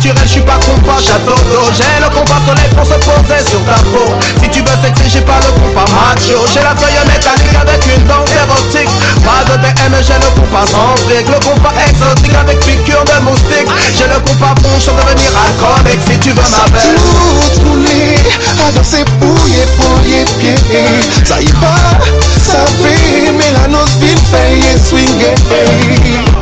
Naturel, je suis pas compas, château d'eau J'ai le compas soleil pour se poser sur ta peau. Si tu veux sexy, j'ai pas le compas macho. J'ai la feuille métallique avec une danse érotique. Pas de BM, j'ai le compas sans fric. Le compas exotique avec piqûre de moustique. J'ai le compas bon, je devenir alcoolique. Si tu veux ma belle. Tout roulé, à danser pouillé pour les pieds Ça y va, ça fait, mais la noce vite fait et swinguer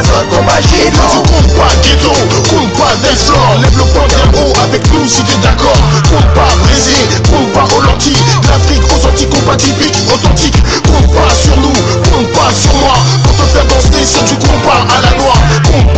voisin comme un gênant Tu comptes pas ghetto, compte pas dancefloor Lève le poing bien haut avec nous si t'es d'accord Compte pas Brésil, compte pas aux L'Afrique aux Antilles, compte pas typique, authentique Compte pas sur nous, compte pas sur moi Pour te faire danser sur du compas à la noix Compte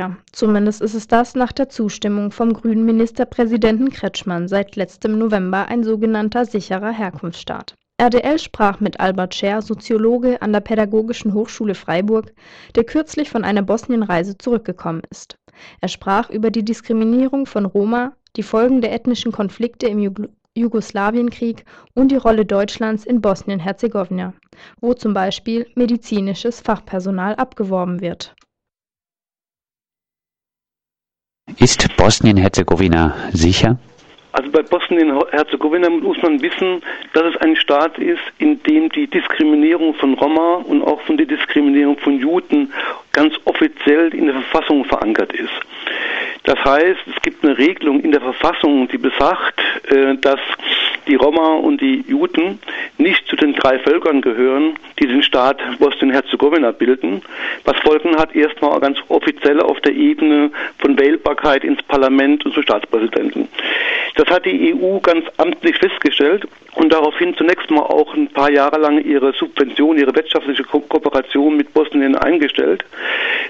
sicher. Zumindest ist es das nach der Zustimmung vom grünen Ministerpräsidenten Kretschmann seit letztem November ein sogenannter sicherer Herkunftsstaat. RDL sprach mit Albert Scher, Soziologe an der Pädagogischen Hochschule Freiburg, der kürzlich von einer Bosnienreise zurückgekommen ist. Er sprach über die Diskriminierung von Roma, die Folgen der ethnischen Konflikte im Jugl Jugoslawienkrieg und die Rolle Deutschlands in Bosnien-Herzegowina, wo zum Beispiel medizinisches Fachpersonal abgeworben wird. Ist Bosnien-Herzegowina sicher? Also bei Bosnien-Herzegowina muss man wissen, dass es ein Staat ist, in dem die Diskriminierung von Roma und auch von der Diskriminierung von Juden ganz offiziell in der Verfassung verankert ist. Das heißt, es gibt eine Regelung in der Verfassung, die besagt, äh, dass die Roma und die Juden nicht zu den drei Völkern gehören, die den Staat Bosnien-Herzegowina bilden, was Folgen hat erstmal ganz offiziell auf der Ebene von Wählbarkeit ins Parlament und zu Staatspräsidenten. Das hat die EU ganz amtlich festgestellt und daraufhin zunächst mal auch ein paar Jahre lang ihre Subvention, ihre wirtschaftliche Ko Kooperation mit Bosnien eingestellt.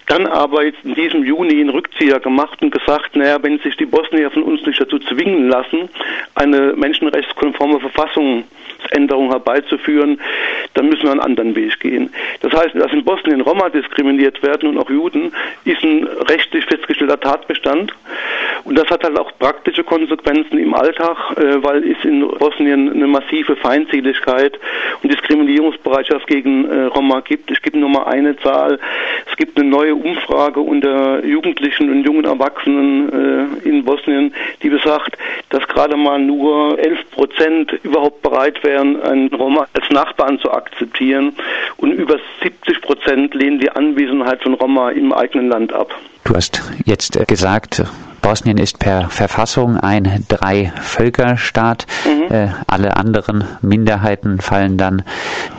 Dann aber jetzt in diesem Juni einen Rückzieher gemacht und gesagt, naja, wenn sich die Bosnier von uns nicht dazu zwingen lassen, eine menschenrechtskonforme Verfassungsänderung herbeizuführen, dann müssen wir einen anderen Weg gehen. Das heißt, dass in Bosnien Roma diskriminiert werden und auch Juden, ist ein rechtlich festgestellter Tatbestand. Und das hat halt auch praktische Konsequenzen im Alltag, äh, weil es in Bosnien eine massive Feindseligkeit und Diskriminierungsbereitschaft gegen äh, Roma gibt. Ich gebe nur mal eine Zahl. Es gibt eine neue Umfrage unter Jugendlichen und jungen Erwachsenen äh, in Bosnien, die besagt, dass gerade mal nur 11 Prozent überhaupt bereit wären, einen Roma als Nachbarn zu akzeptieren und über 70 Prozent lehnen die Anwesenheit von Roma im eigenen Land ab. Du hast jetzt gesagt, Bosnien ist per Verfassung ein Drei-Völker-Staat. Mhm. Äh, alle anderen Minderheiten fallen dann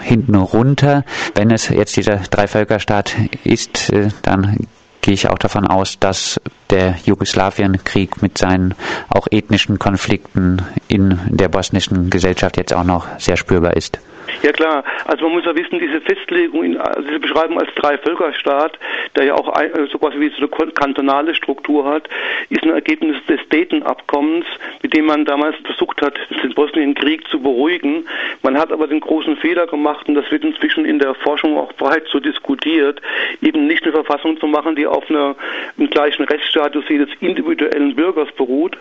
hinten runter. Wenn es jetzt dieser Drei-Völker-Staat ist, äh, dann gehe ich auch davon aus, dass der Jugoslawienkrieg mit seinen auch ethnischen Konflikten in der bosnischen Gesellschaft jetzt auch noch sehr spürbar ist. Ja klar, also man muss ja wissen, diese Festlegung, in, also diese Beschreibung als Drei-Völkerstaat, der ja auch ein, so quasi wie so eine kantonale Struktur hat, ist ein Ergebnis des Dayton-Abkommens, mit dem man damals versucht hat, den Bosnienkrieg zu beruhigen. Man hat aber den großen Fehler gemacht, und das wird inzwischen in der Forschung auch breit so diskutiert, eben nicht eine Verfassung zu machen, die auf einer, einem gleichen Rechtsstatus jedes individuellen Bürgers beruht,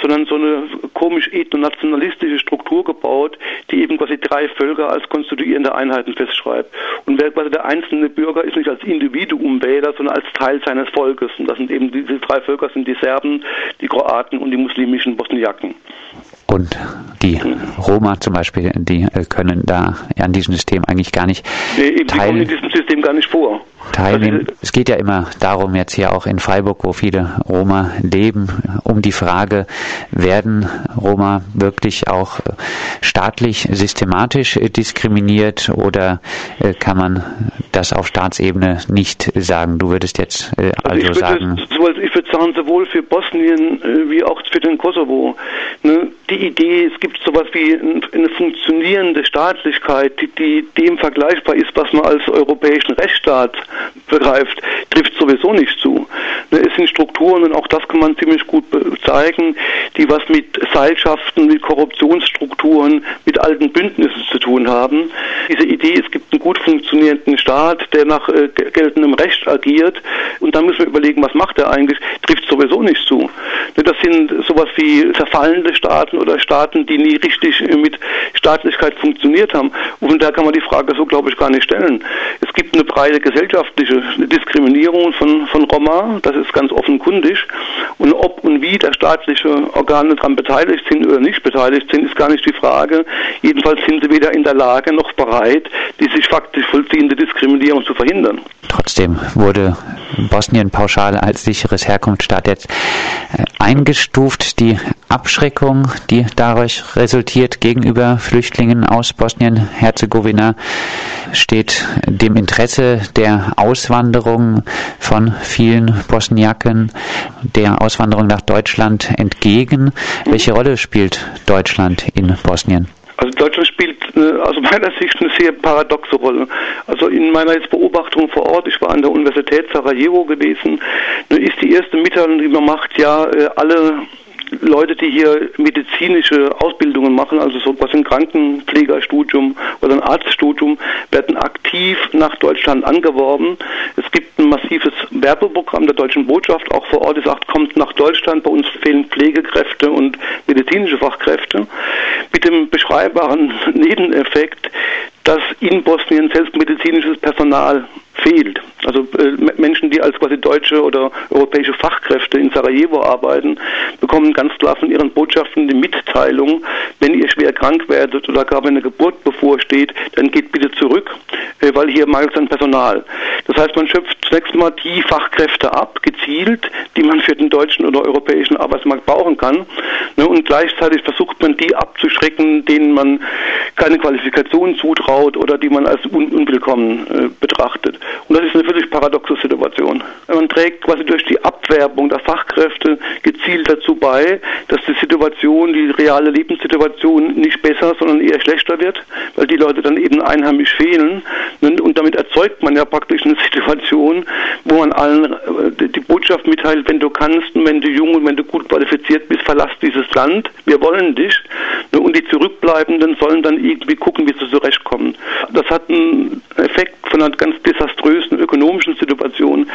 sondern so eine komisch ethnonationalistische Struktur gebaut, die eben quasi drei Völker als konstituierende Einheiten festschreibt. Und wer quasi der einzelne Bürger ist nicht als Individuum Wähler, sondern als Teil seines Volkes. Und das sind eben diese drei Völker sind die Serben, die Kroaten und die muslimischen Bosniaken. Und die Roma zum Beispiel, die äh, können da an diesem System eigentlich gar nicht nee, die kommen in diesem System gar nicht vor. Teilnehmen. Also, es geht ja immer darum, jetzt hier auch in Freiburg, wo viele Roma leben, um die Frage, werden Roma wirklich auch äh, staatlich systematisch diskriminiert oder äh, kann man das auf Staatsebene nicht sagen? Du würdest jetzt also, also sagen. ich würde sagen, sowohl für Bosnien wie auch für den Kosovo. Ne? die Idee, es gibt sowas wie eine funktionierende Staatlichkeit, die, die dem vergleichbar ist, was man als europäischen Rechtsstaat begreift, trifft sowieso nicht zu. Ne, es sind Strukturen, und auch das kann man ziemlich gut zeigen, die was mit Seilschaften, mit Korruptionsstrukturen, mit alten Bündnissen zu tun haben. Diese Idee, es gibt einen gut funktionierenden Staat, der nach äh, geltendem Recht agiert, und dann müssen wir überlegen, was macht er eigentlich, trifft sowieso nicht zu. Ne, das sind sowas wie zerfallende Staaten oder Staaten, die nie richtig mit Staatlichkeit funktioniert haben. Und da kann man die Frage so, glaube ich, gar nicht stellen. Es gibt eine breite gesellschaftliche Diskriminierung von, von Roma, das ist ganz offenkundig. Und ob und wie der staatliche Organe daran beteiligt sind oder nicht beteiligt sind, ist gar nicht die Frage. Jedenfalls sind sie weder in der Lage noch bereit, die sich faktisch vollziehende Diskriminierung zu verhindern. Trotzdem wurde Bosnien pauschal als sicheres Herkunftsstaat jetzt äh, eingestuft. Die Abschreckung, die dadurch resultiert gegenüber Flüchtlingen aus Bosnien-Herzegowina, steht dem Interesse der Auswanderung von vielen Bosniaken, der Auswanderung nach Deutschland entgegen. Welche Rolle spielt Deutschland in Bosnien? Also Deutschland spielt äh, aus meiner Sicht eine sehr paradoxe Rolle. Also in meiner jetzt Beobachtung vor Ort, ich war an der Universität Sarajevo gewesen, ist die erste Mitteilung, die man macht, ja, äh, alle Leute, die hier medizinische Ausbildungen machen, also so was ein Krankenpflegerstudium oder ein Arztstudium, werden aktiv nach Deutschland angeworben. Es gibt ein massives Werbeprogramm der deutschen Botschaft, auch vor Ort, die sagt, kommt nach Deutschland, bei uns fehlen Pflegekräfte und medizinische Fachkräfte. Mit dem beschreibbaren Nebeneffekt, dass in Bosnien selbst medizinisches Personal fehlt. Also äh, Menschen, die als quasi deutsche oder europäische Fachkräfte in Sarajevo arbeiten, bekommen ganz klar von ihren Botschaften die Mitteilung, wenn ihr schwer krank werdet oder gar wenn eine Geburt bevorsteht, dann geht bitte zurück, äh, weil hier mangelt es an Personal. Das heißt, man schöpft zunächst mal die Fachkräfte ab, gezielt, die man für den deutschen oder europäischen Arbeitsmarkt brauchen kann. Ne, und gleichzeitig versucht man die abzuschrecken, denen man keine Qualifikation zutraut oder die man als un unwillkommen äh, betrachtet. Und das ist eine völlig paradoxe Situation. Man trägt quasi durch die Abwerbung der Fachkräfte gezielt dazu bei, dass die Situation, die reale Lebenssituation nicht besser, sondern eher schlechter wird, weil die Leute dann eben einheimisch fehlen. Und damit erzeugt man ja praktisch eine Situation, wo man allen äh, die Botschaft mitteilt, wenn du kannst und wenn du jung und wenn du gut qualifiziert bist, verlass dieses Land, wir wollen dich. Ne, Und die Zurückbleibenden sollen dann irgendwie gucken, wie sie zurechtkommen. Das hat einen Effekt von einer ganz desaströsen ökonomischen Situation.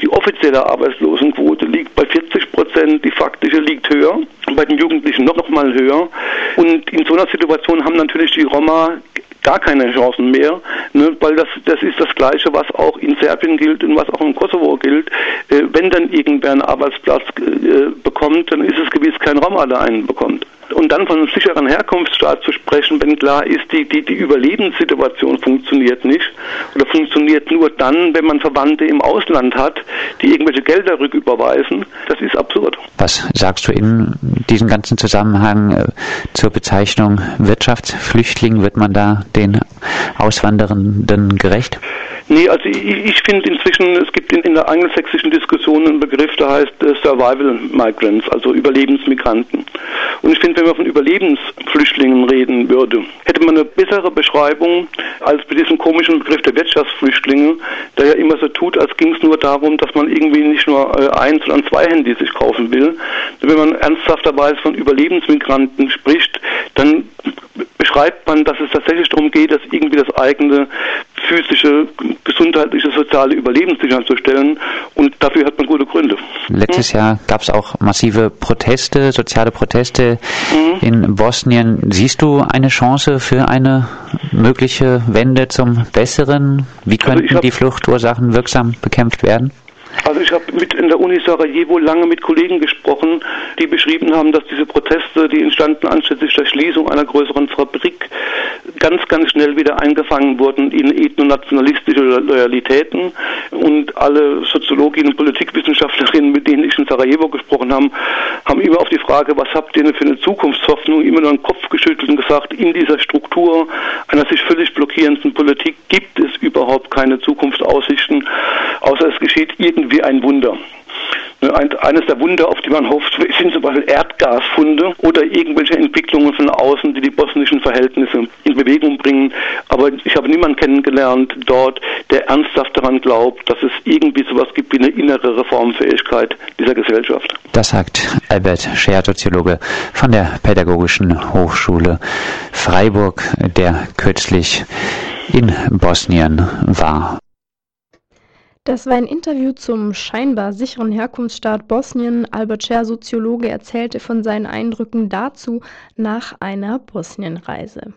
Die offizielle Arbeitslosenquote liegt bei 40 Prozent, die faktische liegt höher, bei den Jugendlichen noch, noch mal höher. Und in so einer Situation haben natürlich die Roma gar keine Chancen mehr, ne, weil das, das ist das Gleiche, was auch in Serbien gilt und was auch im Kosovo gilt. Äh, wenn dann irgendwer einen Arbeitsplatz äh, bekommt, dann ist es gewiss kein Roma, der einen bekommt. Und dann von einem sicheren Herkunftsstaat zu sprechen, wenn klar ist, die, die, die Überlebenssituation funktioniert nicht oder funktioniert nur dann, wenn man Verwandte im Ausland hat, die irgendwelche Gelder rücküberweisen, das ist absurd. Was sagst du in diesem ganzen Zusammenhang äh, zur Bezeichnung Wirtschaftsflüchtling? Wird man da den Auswandernden gerecht? Nee, also ich, ich finde inzwischen, es gibt in, in der angelsächsischen Diskussion einen Begriff, der heißt äh, Survival Migrants, also Überlebensmigranten. Und ich finde, wenn man von Überlebensflüchtlingen reden würde, hätte man eine bessere Beschreibung als bei diesem komischen Begriff der Wirtschaftsflüchtlinge, der ja immer so tut, als ging es nur darum, dass man irgendwie nicht nur äh, eins, sondern zwei Handys sich kaufen will. Wenn man ernsthafterweise von Überlebensmigranten spricht, dann beschreibt man, dass es tatsächlich darum geht, dass irgendwie das eigene physische, gesundheitliche, soziale Überleben sicherzustellen und dafür hat man gute Gründe. Letztes Jahr gab es auch massive Proteste, soziale Proteste in Bosnien. Siehst du eine Chance für eine mögliche Wende zum Besseren? Wie könnten hab- die Fluchtursachen wirksam bekämpft werden? Also ich habe mit in der Uni Sarajevo lange mit Kollegen gesprochen, die beschrieben haben, dass diese Proteste, die entstanden anschließend der Schließung einer größeren Fabrik, ganz, ganz schnell wieder eingefangen wurden in ethnonationalistische Loyalitäten. Und alle Soziologinnen und Politikwissenschaftlerinnen, mit denen ich in Sarajevo gesprochen habe, haben immer auf die Frage, was habt ihr denn für eine Zukunftshoffnung, immer nur den Kopf geschüttelt und gesagt, in dieser Struktur einer sich völlig blockierenden Politik gibt es überhaupt keine Zukunftsaussichten, außer es geschieht irgendwie ein Wunder. Ne, ein- Eines der Wunder, auf die man hofft, sind zum Beispiel Erdgasfunde oder irgendwelche Entwicklungen von außen, die die bosnischen Verhältnisse in Bewegung bringen. Aber ich habe niemanden kennengelernt dort, der ernsthaft daran glaubt, dass es irgendwie sowas gibt wie eine innere Reformfähigkeit dieser Gesellschaft. Das sagt Albert Scher, Soziologe von der Pädagogischen Hochschule Freiburg, der kürzlich in Bosnien war. Das war ein Interview zum scheinbar sicheren Herkunftsstaat Bosnien. Albert Scher, Soziologe, erzählte von seinen Eindrücken dazu nach einer Bosnienreise.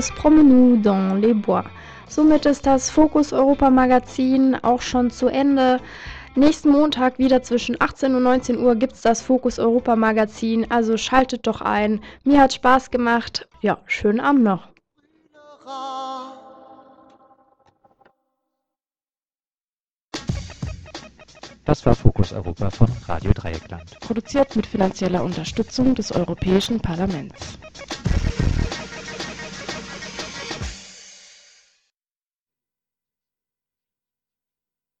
Souls Promenade dans les Bois. Somit ist das Fokus Europa Magazin auch schon zu Ende. Nächsten Montag wieder zwischen 18 und 19 Uhr gibt es das Fokus Europa Magazin, also schaltet doch ein. Mir hat Spaß gemacht. Ja, schönen Abend noch. Das war Fokus Europa von Radio Dreieckland. Produziert mit finanzieller Unterstützung des Europäischen Parlaments.